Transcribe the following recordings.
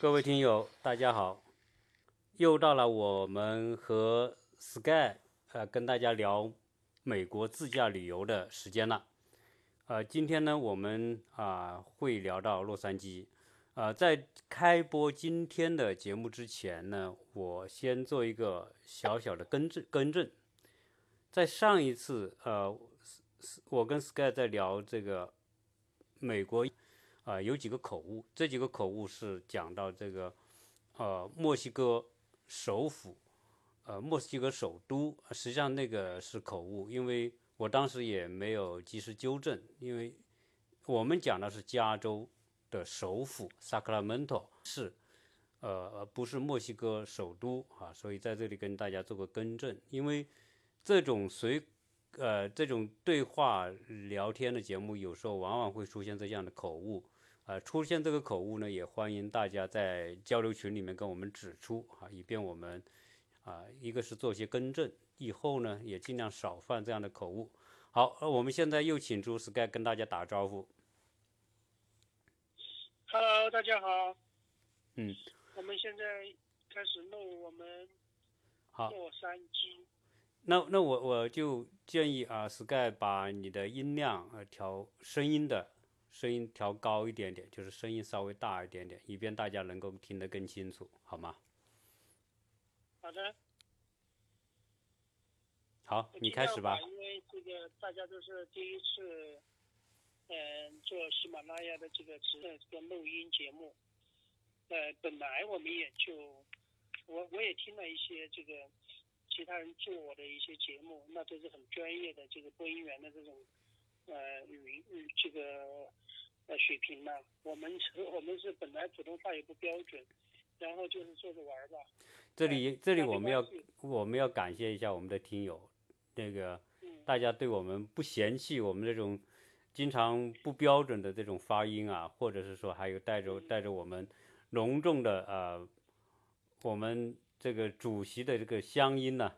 各位听友，大家好，又到了我们和 Sky 呃跟大家聊美国自驾旅游的时间了。呃，今天呢，我们啊、会聊到洛杉矶。呃，在开播今天的节目之前呢，我先做一个小小的更正更正。在上一次，呃，我跟 Sky 在聊这个美国啊、有几个口误，这几个口误是讲到这个呃墨西哥首府，呃墨西哥首都，实际上那个是口误，因为我当时也没有及时纠正，因为我们讲的是加州。的首府 Sacramento 是，呃不是墨西哥首都啊，所以在这里跟大家做个更正，因为这种随呃这种对话聊天的节目，有时候往往会出现这样的口误。呃，出现这个口误呢，也欢迎大家在交流群里面跟我们指出啊，以便我们啊、一个是做些更正，以后呢也尽量少犯这样的口误。好，我们现在又请出 Sky 跟大家打招呼。Hello，大家好。嗯，我们现在开始录我们好，洛杉矶。那那我我就建议啊，Sky 把你的音量呃调声音的声音调高一点点，就是声音稍微大一点点，以便大家能够听得更清楚，好吗？好的，好，你开始吧。因为这个大家都是第一次，嗯、做喜马拉雅的这个直的这个录音节目。呃，本来我们也就，我我也听了一些这个其他人做我的一些节目，那都是很专业的这个播音员的这种呃语语这个呃水平嘛。我们是 我们是本来普通话也不标准，然后就是做着玩儿吧。这里这里我们要我们要感谢一下我们的听友，那个嗯大家对我们不嫌弃我们这种经常不标准的这种发音啊，或者是说还有带着带着我们隆重的呃我们这个主席的这个乡音呢、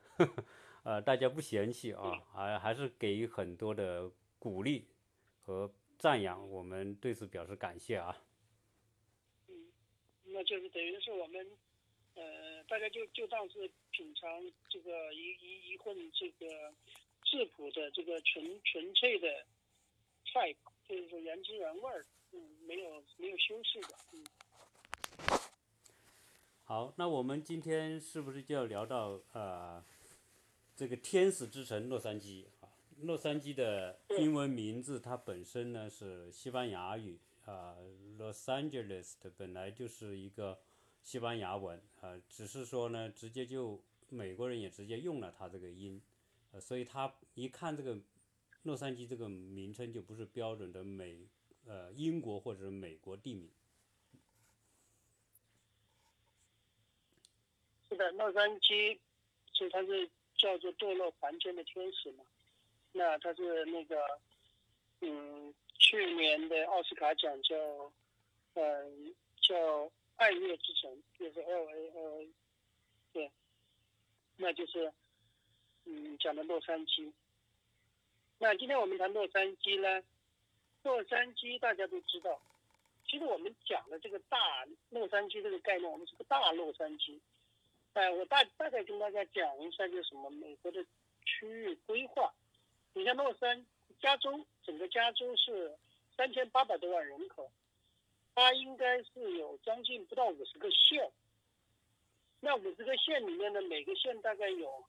呃大家不嫌弃啊，还还是给予很多的鼓励和赞扬，我们对此表示感谢啊。嗯那就是等于是我们，呃，大家就就当是品尝这个一一一份这个质朴的这个纯纯粹的菜，就是说原汁原味儿，嗯，没有没有修饰的，嗯，好，那我们今天是不是就要聊到呃这个天使之城洛杉矶啊？洛杉矶的英文名字它本身呢是西班牙语啊、Los Angeles 的本来就是一个西班牙文啊、只是说呢直接就美国人也直接用了它这个音，呃，所以他一看这个洛杉矶这个名称就不是标准的美呃英国或者美国地名。是的，洛杉矶所以它是叫做堕落凡间的天使嘛，那它是那个，嗯，去年的奥斯卡奖叫，呃，叫爱乐之城，就是 L A L A，对，那就是，嗯，讲的洛杉矶。那今天我们谈洛杉矶呢，洛杉矶大家都知道，其实我们讲的这个大洛杉矶这个概念，我们是个大洛杉矶。哎，我大大概跟大家讲一下，就是什么美国的区域规划。你像洛杉加州，整个加州是三千八百多万人口，它应该是有将近不到五十个县。那五十个县里面呢，每个县大概有，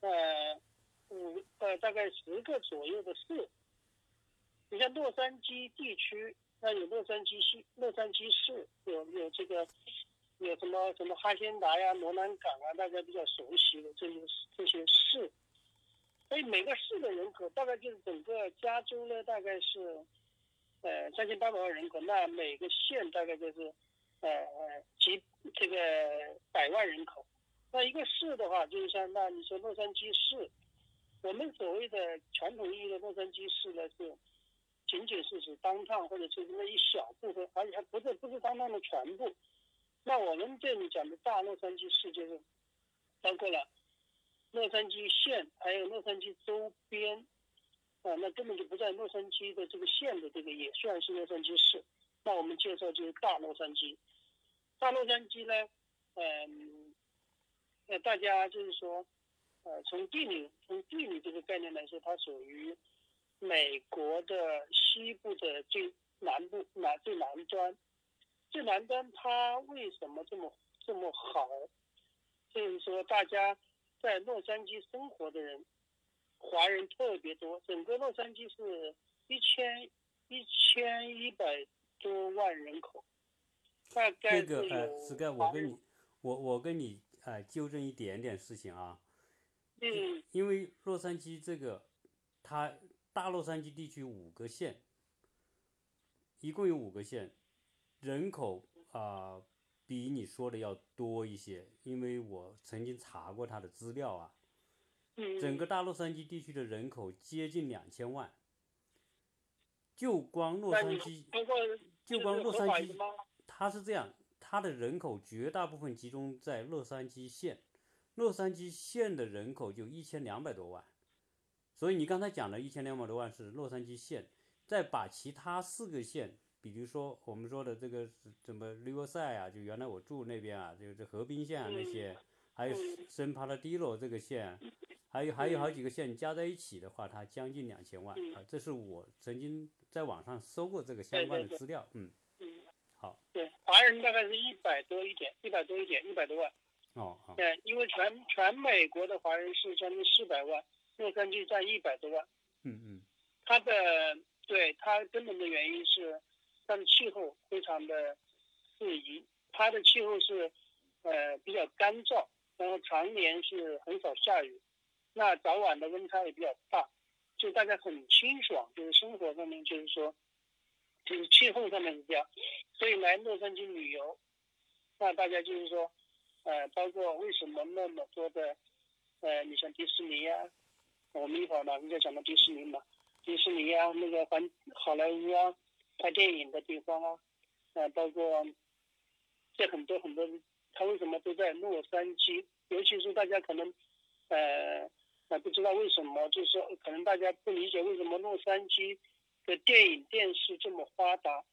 呃，五呃大概十个左右的市。你像洛杉矶地区，那有洛杉矶市、洛杉矶市，有有这个。有什么什么哈仙达呀、罗兰港啊，大家比较熟悉的这些这些市，所以每个市的人口大概就是整个加州呢，大概是呃三千八百万人口，那每个县大概就是呃呃几这个百万人口。那一个市的话，就是像那你说洛杉矶市，我们所谓的传统意义的洛杉矶市呢，是仅仅是指当趟或者是那一小部分，而且还不是不是当趟的全部。那我们这里讲的大洛杉矶市就是包括了洛杉矶县还有洛杉矶周边，啊，那根本就不在洛杉矶的这个县的这个也算是洛杉矶市。那我们介绍就是大洛杉矶，大洛杉矶呢，嗯，那，大家就是说，呃，从地理从地理这个概念来说，它属于美国的西部的最南部南最南端。最南端它为什么这么这么好？就是说，大家在洛杉矶生活的人，华人特别多。整个洛杉矶是一千一千一百多万人口，大概那个呃，有史盖，我跟你，我我跟你呃纠正一点点事情啊，嗯因为洛杉矶这个，它大洛杉矶地区五个县，一共有五个县，人口啊、比你说的要多一些，因为我曾经查过它的资料啊，嗯，整个大洛杉矶地区的人口接近两千万，就光洛杉矶，就光洛杉矶？它是这样，它的人口绝大部分集中在洛杉矶县，洛杉矶县的人口就一千两百多万，所以你刚才讲的一千两百多万是洛杉矶县，再把其他四个县，比如说我们说的这个是怎么 Riverside 啊，就原来我住那边啊，就是河滨县啊那些，还有嗯圣帕拉迪罗这个县，还有还有好几个县加在一起的话，它将近两千万嗯啊，这是我曾经在网上搜过这个相关的资料，嗯，嗯，好，对，华人大概是一百多一点，一百多一点，一百多万。哦哦。对，因为全全美国的华人是将近四百万，洛杉矶占一百多万。嗯嗯它的对它根本的原因是它的气候非常的适宜，它的气候是呃比较干燥，然后常年是很少下雨，那早晚的温差也比较大，就大家很清爽，就是生活上面就是说，就是气候上面是这样，所以来洛杉矶旅游，那大家就是说，呃，包括为什么那么多的，呃，你像迪士尼呀、我们一会儿马上就讲到迪士尼嘛，迪士尼啊，那个环好莱坞啊，拍电影的地方啊，呃，包括这很多很多，他为什么都在洛杉矶？尤其是大家可能，呃，呃不知道为什么，就是说可能大家不理解为什么洛杉矶的电影电视这么发达，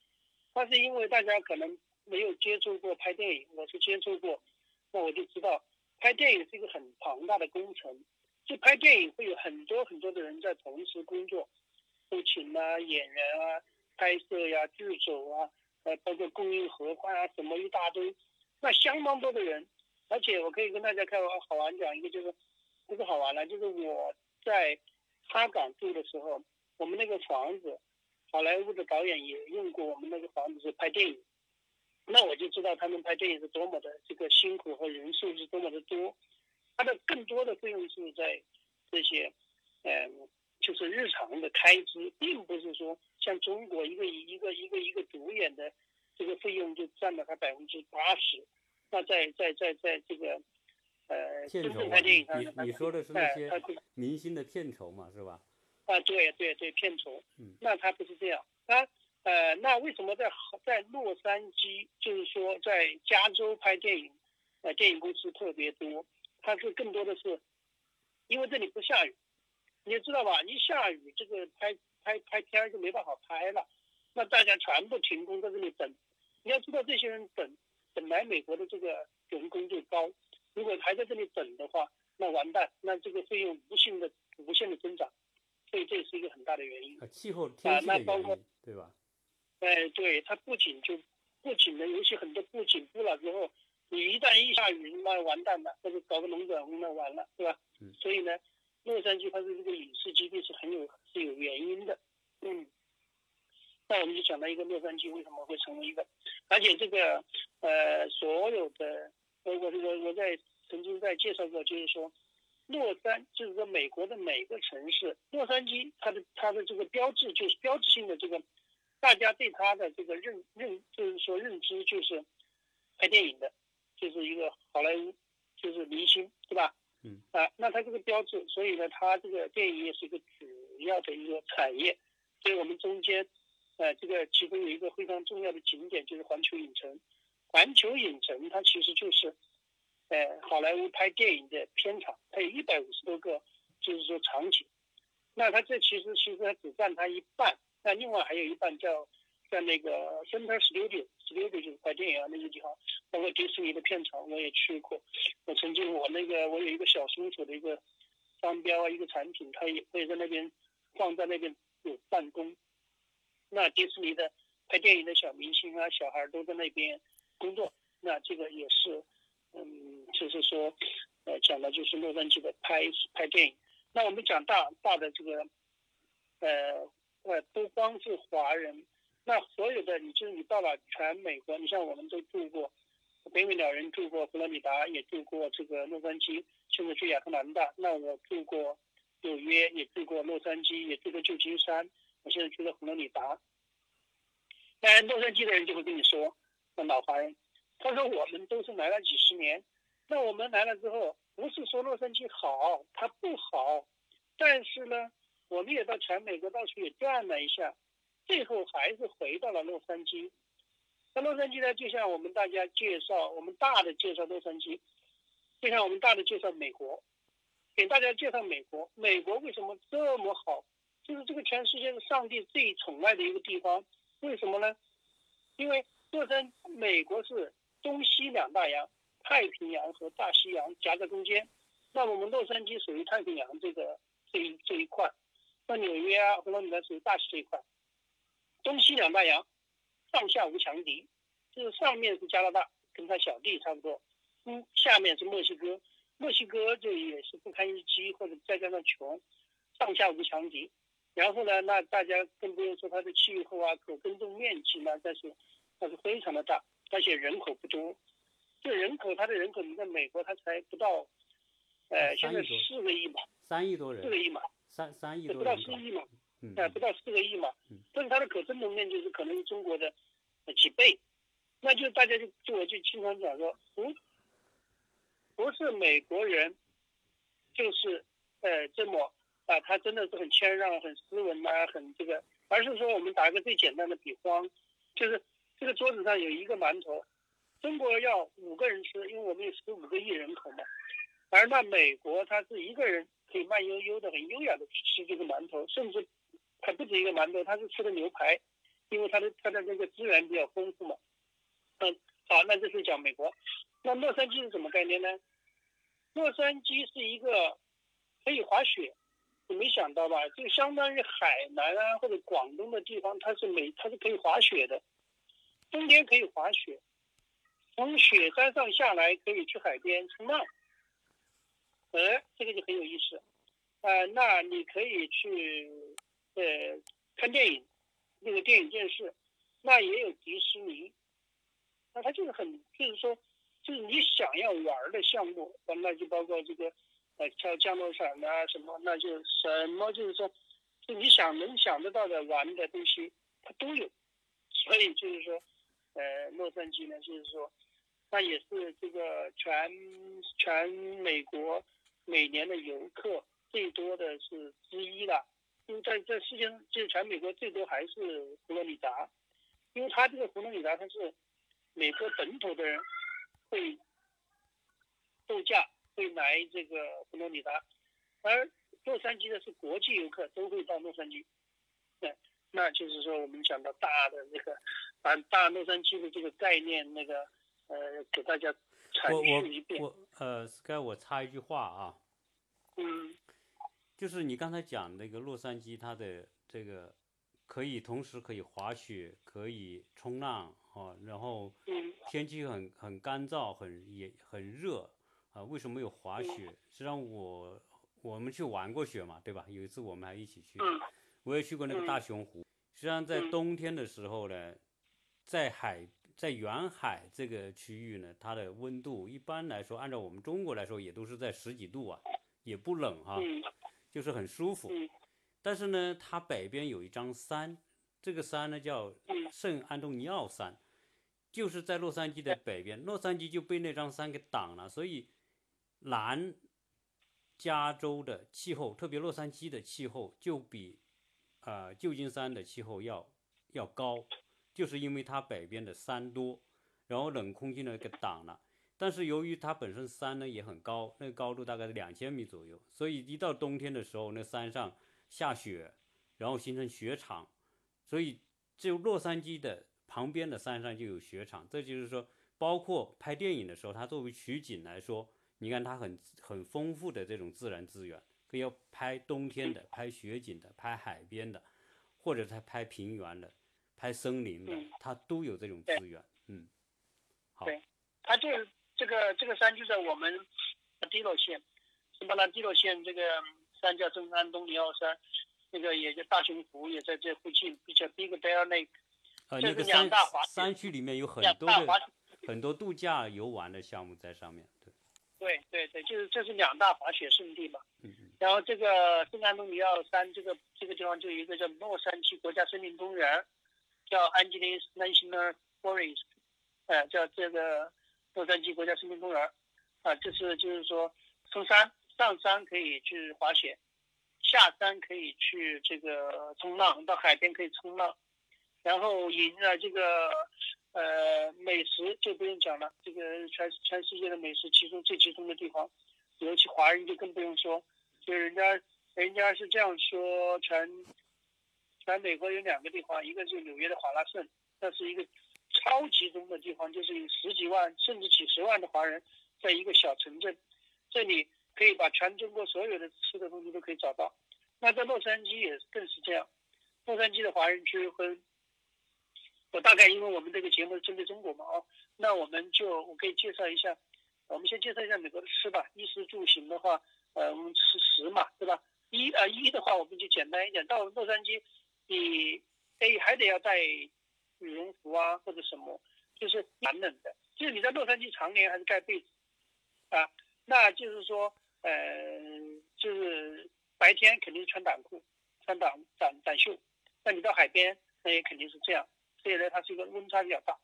那是因为大家可能没有接触过拍电影，我是接触过，那我就知道拍电影是一个很庞大的工程。就拍电影会有很多很多的人在同时工作，后勤啊、演员啊、拍摄呀、剧组啊，呃，包括供应盒饭啊，什么一大堆，那相当多的人。而且我可以跟大家开玩好玩讲一个，就是不是好玩了，就是我在哈港住的时候，我们那个房子，好莱坞的导演也用过我们那个房子是拍电影，那我就知道他们拍电影是多么的这个辛苦和人数是多么的多。它的更多的费用是在这些，嗯，就是日常的开支，并不是说像中国一个一个一个一个主演的这个费用就占了它百分之八十。那在在在在这个呃真正片酬嘛，拍电影上，你你说的是那哎，些明星的片酬嘛，是吧？啊，对对对，片酬嗯。那他不是这样，它呃，那为什么在在洛杉矶，就是说在加州拍电影，呃，电影公司特别多？它是更多的是，因为这里不下雨，你也知道吧？一下雨，这个拍拍拍片儿就没办法拍了，那大家全部停工在这里等。你要知道，这些人等等来美国的这个人工就高，如果还在这里等的话，那完蛋，那这个费用无限的无限的增长，所以这是一个很大的原因。啊，气候天气的那包括对吧？哎，对，它不仅就不仅的，尤其很多布景布了之后，你一旦一下雨，那完蛋了，或者搞个龙卷风，那完了，对吧？嗯所以呢，洛杉矶它的这个影视基地是很有是有原因的，嗯。那我们就讲到一个洛杉矶为什么会成为一个，而且这个呃所有的，我我我我在曾经在介绍过，就是说，洛杉就是说美国的每个城市，洛杉矶它的它的这个标志就是标志性的这个，大家对他的这个认认就是说认知就是拍电影的，就是一个好莱坞，就是明星，对吧？嗯。啊，那他这个标志，所以呢，他这个电影业是一个主要的一个产业，所以我们中间，呃，这个其中有一个非常重要的景点就是环球影城。环球影城它其实就是呃好莱坞拍电影的片场，它有一百五十多个，就是说场景。那它这其实其实它只占它一半，那另外还有一半叫在那个 Center Studio，Studio 就是拍电影啊那些地方，包括迪士尼的片场我也去过。我曾经我那个我有一个小松鼠的一个商标啊一个产品，它也会在那边放在那边有办公。那迪士尼的拍电影的小明星啊小孩都在那边工作，那这个也是，嗯，就是说，呃，讲的就是洛杉矶的拍拍电影。那我们讲大大的这个，呃，呃，不光是华人，那所有的你就是你到了全美国，你像我们都住过，北美鸟人住过佛罗里达，也住过这个洛杉矶，现在去亚特兰大。那我住过纽约，也住过洛杉矶，也住过旧金山，我现在住在佛罗里达。当然，洛杉矶的人就会跟你说，那老华人，他说我们都是来了几十年，那我们来了之后。不是说洛杉矶好，它不好，但是呢，我们也到全美国到处也转了一下，最后还是回到了洛杉矶。那洛杉矶呢，就像我们大家介绍，我们大的介绍洛杉矶，就像我们大的介绍美国，给大家介绍美国。美国为什么这么好？就是这个全世界是上帝最宠爱的一个地方。为什么呢？因为洛杉美国是东西两大洋。太平洋和大西洋夹在中间，那我们洛杉矶属于太平洋这个这一这一块，那纽约啊、佛罗里达属于大西这一块，东西两大洋，上下无强敌，就是上面是加拿大，跟他小弟差不多，嗯，下面是墨西哥，墨西哥就也是不堪一击或者再加上穷，上下无强敌，然后呢，那大家更不用说它的气候啊、可耕种面积呢，但是那是非常的大，而且人口不多。这人口，它的人口，你在美国，它才不到，呃，现在四个亿嘛，三亿多人，四个亿嘛，三三亿多，不到四亿嘛，哎，不到四个亿嘛，但是它的可耕种面积是可能中国的几倍，那就大家就就我就经常讲说，不，不是美国人，就是呃这么啊，他真的是很谦让、很斯文呐，很这个，而是说我们打一个最简单的比方，就是这个桌子上有一个馒头。中国要五个人吃，因为我们有十五个亿人口嘛。而那美国，他是一个人可以慢悠悠的、很优雅的吃这个馒头，甚至还不止一个馒头，他是吃的牛排，因为他的他的那个资源比较丰富嘛。嗯，好，那这是讲美国。那洛杉矶是什么概念呢？洛杉矶是一个可以滑雪，你没想到吧？就相当于海南啊或者广东的地方，它是美，它是可以滑雪的，冬天可以滑雪。从雪山上下来可以去海边冲浪，哎，这个就很有意思。呃，那你可以去呃看电影，那个电影电视，那也有迪士尼，那它就是很就是说，就是你想要玩的项目，那就包括这个呃跳降落伞啊什么，那就什么就是说，就你想能想得到的玩的东西它都有，所以就是说，呃，洛杉矶呢就是说。那也是这个全全美国每年的游客最多的是之一了，因为在在世界上，就是全美国最多还是佛罗里达，因为它这个佛罗里达它是美国本土的人会度假会来这个佛罗里达，而洛杉矶的是国际游客都会到洛杉矶，对，那就是说我们讲到大的那个把大洛杉矶的这个概念那个。呃，给大家阐述一遍。我呃，Sky，我插一句话啊。嗯。就是你刚才讲那个洛杉矶，它的这个可以同时可以滑雪，可以冲浪啊，然后天气很很干燥，很也很热啊。为什么有滑雪？实际上我我们去玩过雪嘛，对吧？有一次我们还一起去，我也去过那个大熊湖。实际上在冬天的时候呢，在海。在远海这个区域呢，它的温度一般来说，按照我们中国来说，也都是在十几度啊，也不冷哈，就是很舒服。但是呢，它北边有一张山，这个山呢叫圣安东尼奥山，就是在洛杉矶的北边，洛杉矶就被那张山给挡了，所以南加州的气候，特别洛杉矶的气候，就比啊旧金山的气候要要高。就是因为它北边的山多，然后冷空气呢给挡了，但是由于它本身山呢也很高，那个高度大概是两千米左右，所以一到冬天的时候，那山上下雪，然后形成雪场，所以就洛杉矶的旁边的山上就有雪场。这就是说，包括拍电影的时候，它作为取景来说，你看它很很丰富的这种自然资源，可以要拍冬天的、拍雪景的、拍海边的，或者它拍平原的、拍森林的，它都有这种资源。嗯，好，对，它就是这个这个山就在我们低落县，斯巴兰低落县这个山叫圣安东尼奥山，那个也叫大熊湖也在这附近，比较 Big Bear 那个山两大滑雪山区里面有很多的很多度假游玩的项目在上面，对，对对对，就是这是两大滑雪胜地嘛。嗯嗯然后这个圣安东尼奥山这个这个地方就有一个叫洛杉矶国家森林公园，叫 Angeles National Forest，呃，叫这个洛杉矶国家森林公园，啊、这是就是说从山上山可以去滑雪，下山可以去这个冲浪，到海边可以冲浪，然后迎了这个呃美食就不用讲了，这个全全世界的美食其中最集中的地方，尤其华人就更不用说。就人家人家是这样说，全全美国有两个地方，一个是纽约的华拉盛，那是一个超集中的地方，就是有十几万甚至几十万的华人在一个小城镇，这里可以把全中国所有的吃的东西都可以找到。那在洛杉矶也更是这样，洛杉矶的华人区和我大概因为我们这个节目针对中国嘛，哦，那我们就我可以介绍一下，我们先介绍一下美国的吃吧，衣食住行的话。呃，我们吃食嘛，对吧？一呃一的话，我们就简单一点。到洛杉矶，你哎还得要带羽绒服啊，或者什么，就是蛮冷的。就是你在洛杉矶常年还是盖被子啊，那就是说，呃，就是白天肯定是穿短裤、穿短短短袖。那你到海边，那也肯定是这样。所以呢，它是一个温差比较大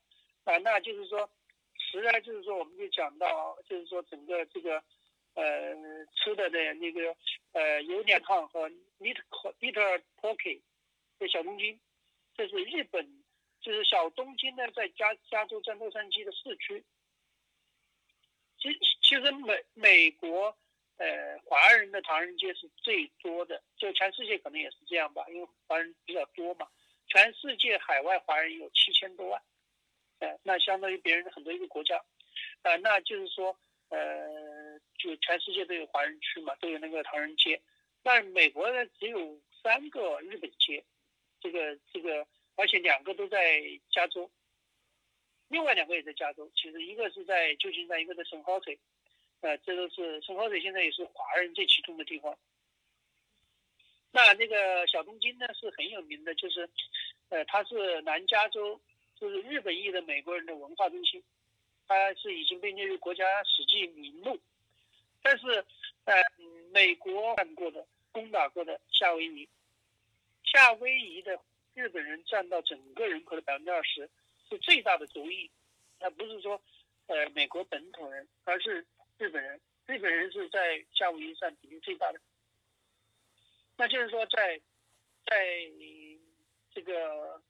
啊。那就是说，实在，就是说，我们就讲到，就是说整个这个。呃，吃的的那个呃油莲汤和 meat meat poke 这小东京，这是日本，就是小东京呢，在加加州在洛杉矶的市区。其其实美美国呃华人的唐人街是最多的，就全世界可能也是这样吧，因为华人比较多嘛。全世界海外华人有七千多万，呃，那相当于别人的很多一个国家，啊、呃，那就是说。呃，就全世界都有华人区嘛，都有那个唐人街，但美国呢只有三个日本街，这个这个，而且两个都在加州，另外两个也在加州。其实一个是在旧金山，一个在圣荷水，呃，这都是圣荷水现在也是华人最集中的地方。那那个小东京呢是很有名的，就是，呃，它是南加州，就是日本裔的美国人的文化中心。它是已经被列入国家史迹名录，但是，呃，美国干过的、攻打过的夏威夷，夏威夷的日本人占到整个人口的百分之二十，是最大的族裔。那不是说，呃，美国本土人，而是日本人。日本人是在夏威夷占比例最大的。那就是说，在，在这个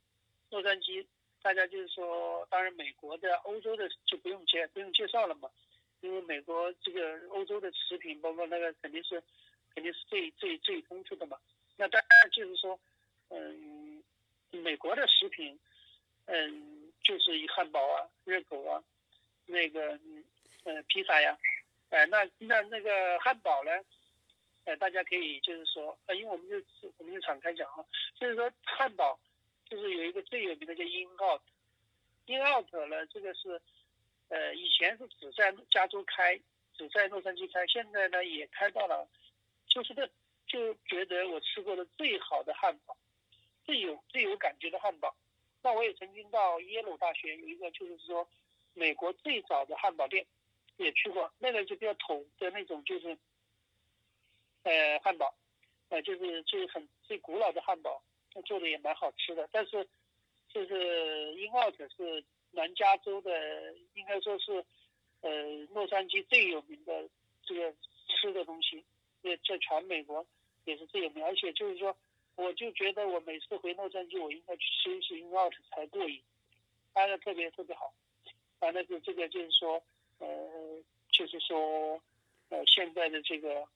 洛杉矶。大家就是说，当然美国的、欧洲的就不用介不用介绍了嘛，因为美国这个欧洲的食品，包括那个肯定是肯定是最最最丰富的嘛。那当然就是说，嗯，美国的食品，嗯，就是以汉堡啊、热狗啊，那个呃披萨呀，哎，那那那个汉堡呢，呃，大家可以就是说，呃，因为我们就我们就敞开讲啊，就是说汉堡。就是有一个最有名的叫 In Out，In Out 呢，这个是，呃，以前是只在加州开，只在洛杉矶开，现在呢也开到了，就是这就觉得我吃过的最好的汉堡，最有最有感觉的汉堡。那我也曾经到耶鲁大学有一个就是说，美国最早的汉堡店，也去过，那个就比较土的那种，就是，呃，汉堡，呃，就是就是很最古老的汉堡。做的也蛮好吃的，但是就是英奥特是南加州的，应该说是呃洛杉矶最有名的这个吃的东西，也在全美国也是最有名。而且就是说，我就觉得我每次回洛杉矶，我应该去吃一次英奥特才过瘾，拍的特别特别好。反正是这个就是说，呃，就是说，呃，现在的这个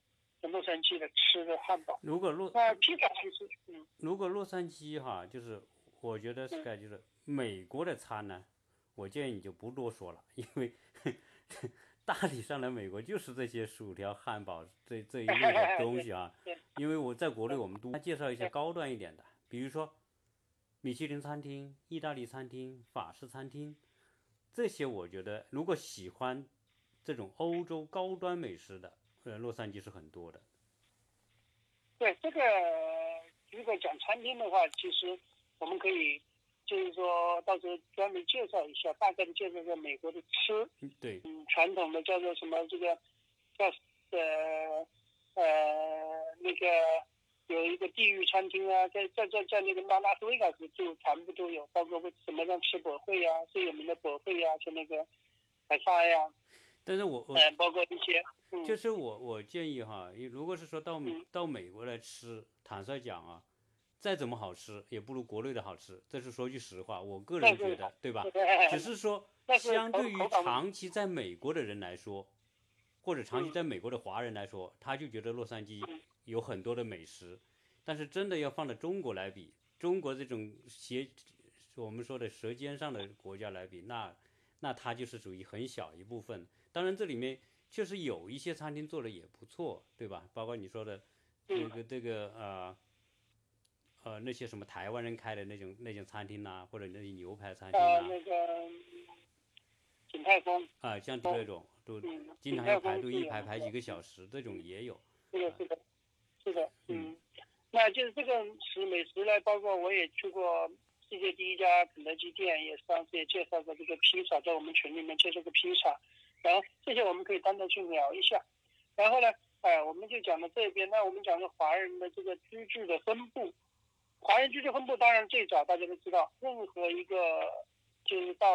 洛杉矶的吃的汉堡。如果洛那披萨其实，嗯，如果洛杉矶哈，就是我觉得 Sky 就是美国的餐呢，我建议你就不多说了，因为大体上来美国就是这些薯条、汉堡这这一类的 东西啊。因为我在国内，我们都介绍一些高端一点的，比如说米其林餐厅、意大利餐厅、法式餐厅，这些我觉得如果喜欢这种欧洲高端美食的，呃，洛杉矶是很多的。对这个，如果讲餐厅的话，其实我们可以就是说到时候专门介绍一下，大概的介绍一下美国的吃，嗯，对，嗯，传统的叫做什么这个叫呃呃那个有一个地狱餐厅啊，在在在在那个拉拉斯维加斯就全部都有，包括什么像吃博会呀、最有名的博会呀，像那个海沙呀，但是我我呃，包括一些，嗯，就是我我建议哈，如果是说到美嗯到美国来吃，坦率讲啊，再怎么好吃也不如国内的好吃，这是说句实话，我个人觉得，对吧？只是说，相对于长期在美国的人来说，或者长期嗯在美国的华人来说，他就觉得洛杉矶嗯有很多的美食，但是真的要放到中国来比，中国这种斜我们说的舌尖上的国家来比，那那它就是属于很小一部分。当然，这里面确实有一些餐厅做的也不错，对吧？包括你说的这嗯个这个呃呃那些什么台湾人开的那种那种餐厅呐、或者那些牛排餐厅呃、那个景泰丰，啊，像这种都嗯，经常要排队，一排排几个小时，这种也有。是的，是的，是的，嗯嗯，那就是这个食美食呢，包括我也去过世界第一家肯德基店，也上次也介绍过这个披萨，在我们群里面介绍过披萨，然后这些我们可以单独去聊一下，然后呢，哎，我们就讲到这边，那我们讲的华人的这个居住的分布，华人居住分布当然最早大家都知道，任何一个就是到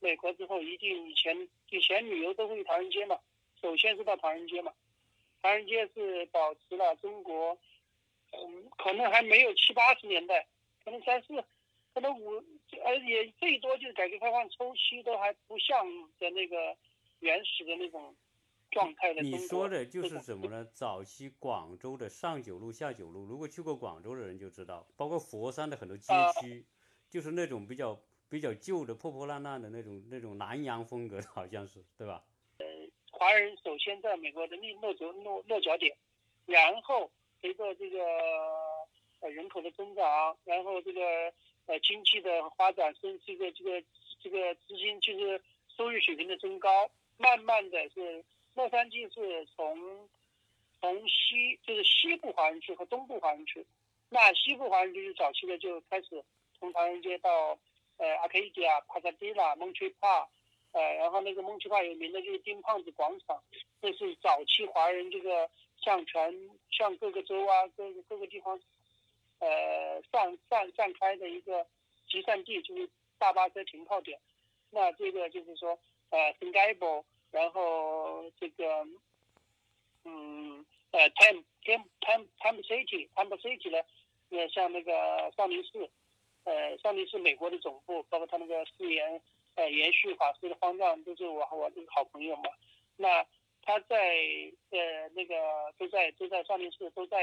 美国之后，一定以前以前旅游都会去唐人街嘛，首先是到唐人街嘛。唐人街是保持了中国，嗯，可能还没有七八十年代，可能三四，可能五，而且最多就是改革开放初期都还不像的那个原始的那种状态的你。说的就是什么呢？早期广州的上九路、下九路，如果去过广州的人就知道，包括佛山的很多街啊区，就是那种比较比较旧的、破破烂烂的那种那种南洋风格的，好像是对吧？呃华人首先在美国的立落脚落落脚点，然后随着这个呃人口的增长，然后这个呃经济的发展，跟这个这个这个资金就是收入水平的增高，慢慢的是洛杉矶是从从西就是西部华人区和东部华人区，那西部华人区早期的就开始从唐人街到呃 Arcadia、帕萨迪拉、蒙区帕。呃，然后那个蒙奇帕有名的就是丁胖子广场，这是早期华人这个向全向各个州啊、各个各个地方，呃散散散开的一个集散地，就是大巴车停靠点。那这个就是说，呃 s i n g a b o 然后这个，嗯，呃 Tam Tam Tam Tam City Tam City 呢，呃像那个少林寺，呃少林寺美国的总部，包括他那个誓言。呃，延续法师的方丈都是我和我这个好朋友嘛。那他在呃那个都在都在少林寺，都在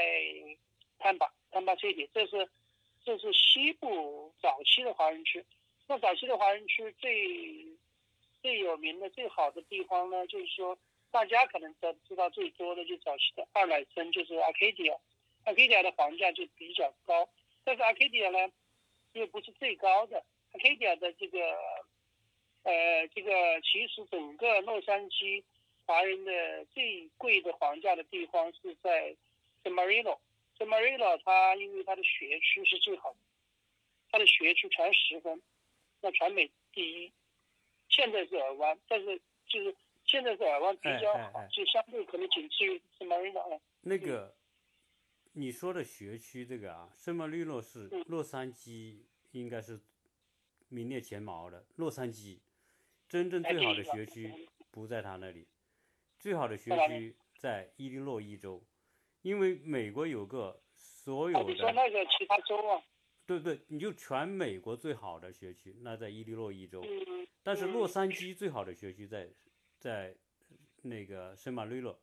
丹巴丹巴 city，这是这是西部早期的华人区。那早期的华人区最最有名的、最好的地方呢，就是说大家可能都知道最多的就早期的二奶村，就是 Arcadia。Arcadia 的房价就比较高，但是 Arcadia 呢又不是最高的。Arcadia 的这个呃，这个其实整个洛杉矶华人的最贵的房价的地方是在 San Marino。San Marino 它因为它的学区是最好的，它的学区全十分，那全美第一。现在是尔湾，但是就是现在是尔湾比较好，就相对可能仅次于 San Marino 哎。那个你说的学区这个啊，圣马力诺是嗯。洛杉矶应该是名列前茅的。洛杉矶真正最好的学区不在他那里，最好的学区在伊利诺伊州，因为美国有个所啊，有你说的那个其他州啊，对对，你就全美国最好的学区，那在伊利诺伊州。嗯，但是洛嗯杉矶最好的学区在在那个圣马力诺，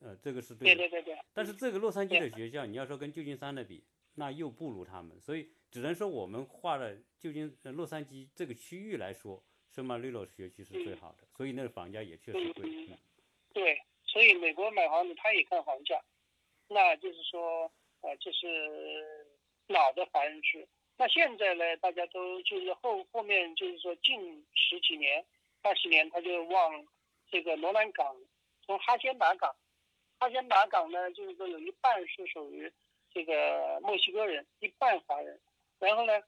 呃，这个是对的。对对对。但是这个洛杉矶的学校，你要说跟旧金山的比，那又不如他们，所以只能说我们画了旧金呃洛杉矶这个区域来说，圣马力诺学区是最好的，所以那个房价也确实贵。嗯对，所以美国买房子他也看房价，那就是说，呃，就是老的华人区。那现在呢，大家都就是后后面就是说近十几年、二十年，他就往这个罗兰港，从哈仙达港，哈仙达港呢，就是说有一半是属于这个墨西哥人，一半华人。然后呢，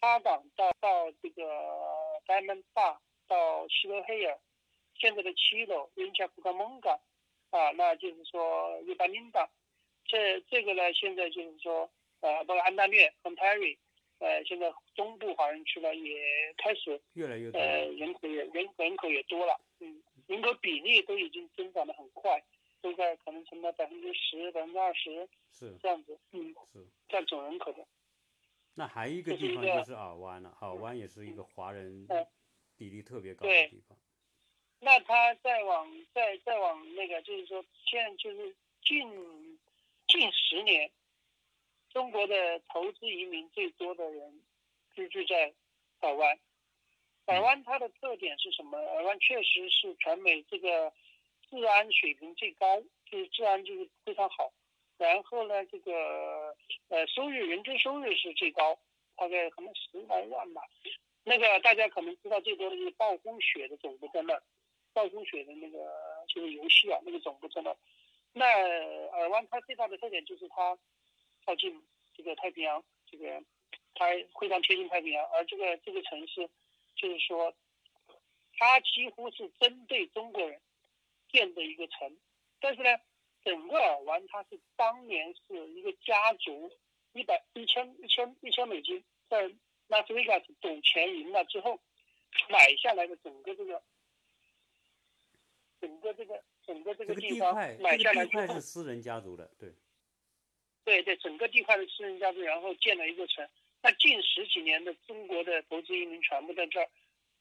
哈港到到这个戴蒙坝到西罗黑尔。现在的七楼，人家布卡蒙港，啊，那就是说一般琳达，这这个呢，现在就是说，呃，包括安大略、和 Perry，呃，现在中部华人区呢也开始越来越多，呃，人口也人人口也多了，嗯，人口比例都已经增长的很快，都在可能成了百分之十、百分之二十，是这样子，嗯，是占总人口的。那还有一个地方就是尔湾了，尔湾也是一个华人比例特别高的地方。那他再往再再往那个，就是说，现在就是近近十年，中国的投资移民最多的人居住在海湾。海湾它的特点是什么？海湾确实是全美这个治安水平最高，就是治安就是非常好。然后呢，这个呃收入人均收入是最高，大概可能十来万吧。那个大家可能知道最多的就是暴风雪的总部在那儿。暴风雪的那个就是游戏啊，那个总部在那。那尔湾它最大的特点就是它靠近这个太平洋，这个它非常贴近太平洋。而这个这个城市就是说，它几乎是针对中国人建的一个城。但是呢，整个尔湾它是当年是一个家族一百一千一千一千美金在拉斯维加斯赌钱赢了之后买下来的整个这个。整个这个整个这个地方买下来之后，是私人家族的，对，对对，整个地块的私人家族，然后建了一座城。那近十几年的中国的投资移民全部在这儿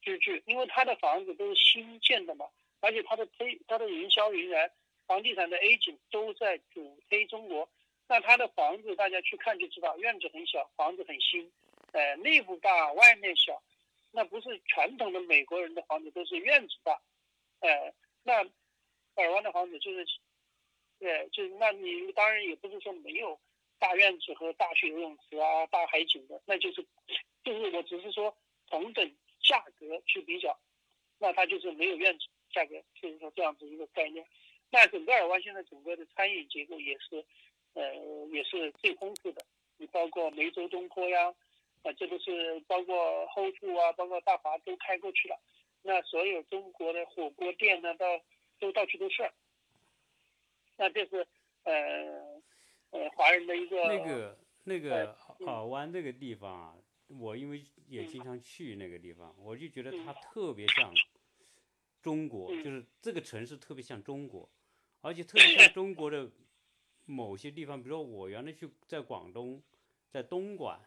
居住，因为他的房子都是新建的嘛，而且他的推他的营销人员、房地产的 A 景都在主推中国。那他的房子大家去看就知道，院子很小，房子很新，呃，内部大，外面小，那不是传统的美国人的房子都是院子大，呃。那尔湾的房子就是，对，就是那你当然也不是说没有大院子和大学游泳池啊、大海景的，那就是，就是我只是说同等价格去比较，那它就是没有院子价格，就是说这样子一个概念。那整个尔湾现在整个的餐饮结构也是，呃，也是最丰富的，你包括梅州东坡呀，啊，这都是包括后富啊，包括大华都开过去了。那所有中国的火锅店呢，到都到处都是。那这是呃呃华人的一个那个那个尔湾这个地方啊，我因为也经常去那个地方，我就觉得它特别像中国，就是这个城市特别像中国，而且特别像中国的某些地方，比如说我原来去在广东，在东莞，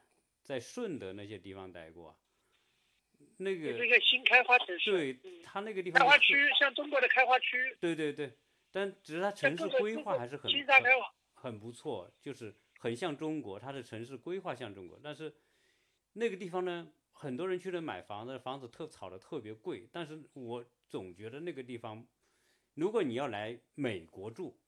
在顺德那些地方待过。那个是一个新开发城市，对，它那个地方开发区像中国的开发区，对对对，但只是它城市规划还是很很不错，就是很像中国，它的城市规划像中国，但是那个地方呢，很多人去那买房子，房子特炒的特别贵，但是我总觉得那个地方，如果你要来美国住，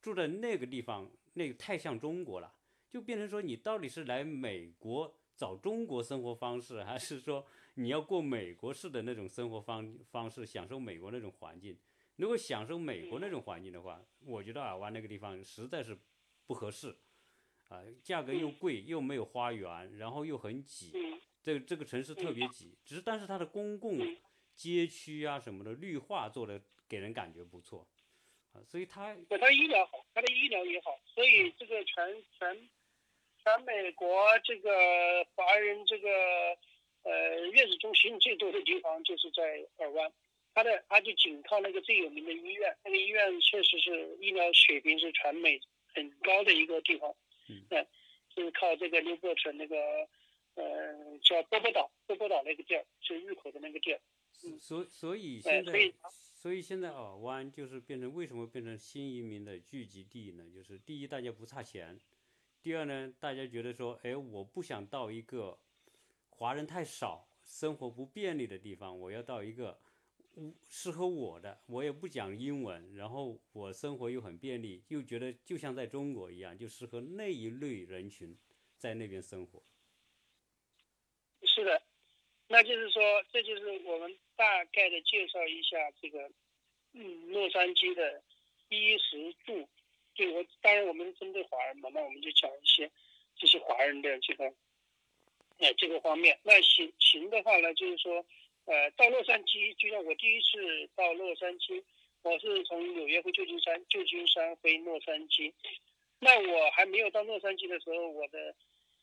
住在那个地方，那个太像中国了，就变成说你到底是来美国找中国生活方式，还是说？你要过美国式的那种生活方方式，享受美国那种环境。如果享受美国那种环境的话，我觉得尔湾那个地方实在是不合适，啊，价格又贵，又没有花园，然后又很挤，这这个城市特别挤。只是但是它的公共街区啊什么的绿化做的给人感觉不错，啊，所以它对它医疗好，它的医疗也好，所以这个全全全美国这个华人这个。呃，月子中心最多的地方就是在尔湾，它的他就仅靠那个最有名的医院，那个医院确实是医疗水平是全美很高的一个地方。嗯，就是靠这个六波城那个呃叫波波岛，波波岛那个地儿，是入口的那个地儿。嗯所所以现在所以现在尔湾就是变成为什么变成新移民的聚集地呢？就是第一，大家不差钱；第二呢，大家觉得说，哎，我不想到一个华人太少、生活不便利的地方，我要到一个适合我的，我也不讲英文，然后我生活又很便利，又觉得就像在中国一样，就适合那一类人群在那边生活。是的，那就是说，这就是我们大概的介绍一下这个，嗯，洛杉矶的衣食住。对我当然我们针对华人嘛，那我们就讲一些这些华人的这个，呃，这个方面。那行行的话呢，就是说，呃，到洛杉矶，就像我第一次到洛杉矶，我是从纽约回旧金山，旧金山回洛杉矶。那我还没有到洛杉矶的时候，我的。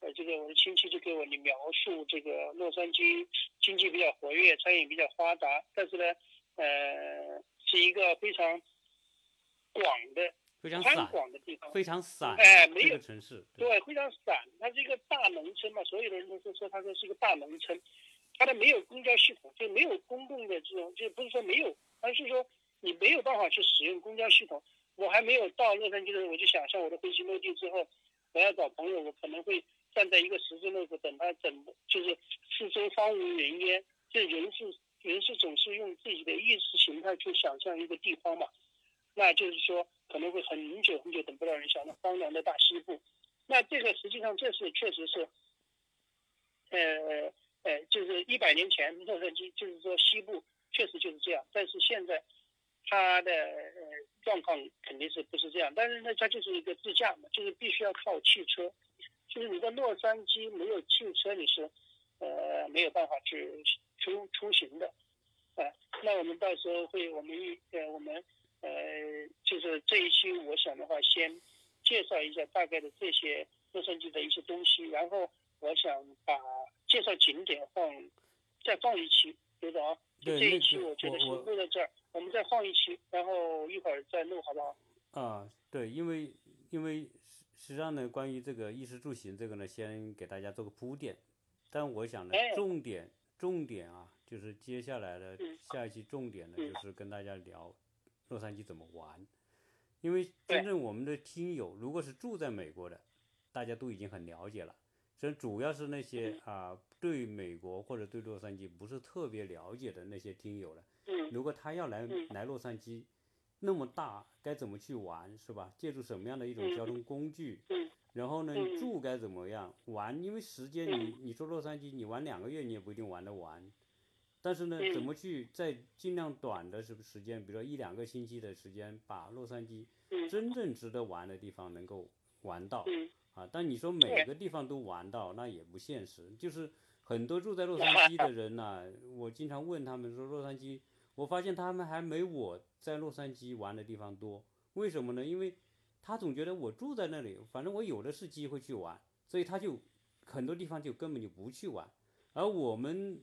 呃，这个我的亲戚就给我你描述这个洛杉矶经济比较活跃，餐饮比较发达，但是呢，呃，是一个非常广的、非常宽广的地方，非常散。哎，没有城市，对，非常散。它是一个大农村嘛，所有的人都说说它这是一个大农村，它的没有公交系统，就没有公共的这种，就不是说没有，而是说你没有办法去使用公交系统。我还没有到洛杉矶的时候，我就想象我的飞机落地之后，我要找朋友，我可能会。站在一个十字路口等他，等就是四周荒无人烟，这人是人是总是用自己的意识形态去想象一个地方嘛，那就是说可能会很久很久等不到人，想到荒凉的大西部，那这个实际上这是确实是，呃呃，就是一百年前洛杉矶就是说西部确实就是这样，但是现在它的呃状况肯定是不是这样，但是呢它就是一个自驾嘛，就是必须要靠汽车。就是你在洛杉矶没有汽车，你是，呃，没有办法去出出行的，啊，那我们到时候会，我们一呃，我们呃，就是这一期，我想的话，先介绍一下大概的这些洛杉矶的一些东西，然后我想把介绍景点放，再放一期，刘总，这一期我觉得先录在这儿，我们再放一期，然后一会儿再录，好不好？啊，对，因为因为。实际上呢，关于这个衣食住行这个呢，先给大家做个铺垫。但我想呢，重点重点啊，就是接下来的下一期重点呢，就是跟大家聊洛杉矶怎么玩。因为真正我们的听友，如果是住在美国的，大家都已经很了解了。所以主要是那些啊，对美国或者对洛杉矶不是特别了解的那些听友了。如果他要来来洛杉矶。那么大，该怎么去玩是吧？借助什么样的一种交通工具？然后呢，住该怎么样玩？因为时间，你你说洛杉矶，你玩两个月你也不一定玩得完。但是呢，怎么去在尽量短的时时间，比如说一两个星期的时间，把洛杉矶真正值得玩的地方能够玩到啊？但你说每个地方都玩到，那也不现实。就是很多住在洛杉矶的 人呢，我经常问他们说洛杉矶。我发现他们还没我在洛杉矶玩的地方多，为什么呢？因为，他总觉得我住在那里，反正我有的是机会去玩，所以他就很多地方就根本就不去玩。而我们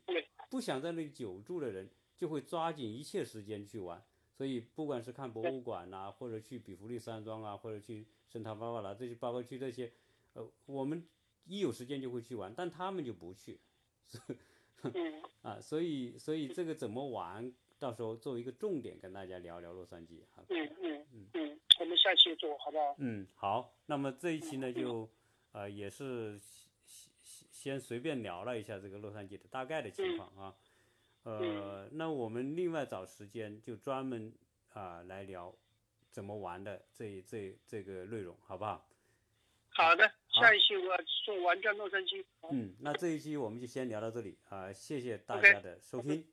不想在那里久住的人，就会抓紧一切时间去玩。所以不管是看博物馆呐，或者去比弗利山庄啊，或者去圣塔芭芭拉这些，包括去这些，呃，我们一有时间就会去玩，但他们就不去。啊，所以所以这个怎么玩？到时候作为一个重点跟大家聊聊洛杉矶哈。嗯嗯嗯嗯，我们下期做好不好？嗯，好。那么这一期呢，就呃也是先先随便聊了一下这个洛杉矶的大概的情况啊。呃，那我们另外找时间就专门啊来聊怎么玩的这这这个内容，好不好？好的，下一期我送玩家洛杉矶。嗯，那这一期我们就先聊到这里啊，谢谢大家的收听。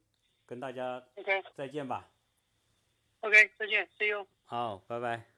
跟大家 OK 再见吧。OK 再见，See you。好，拜拜。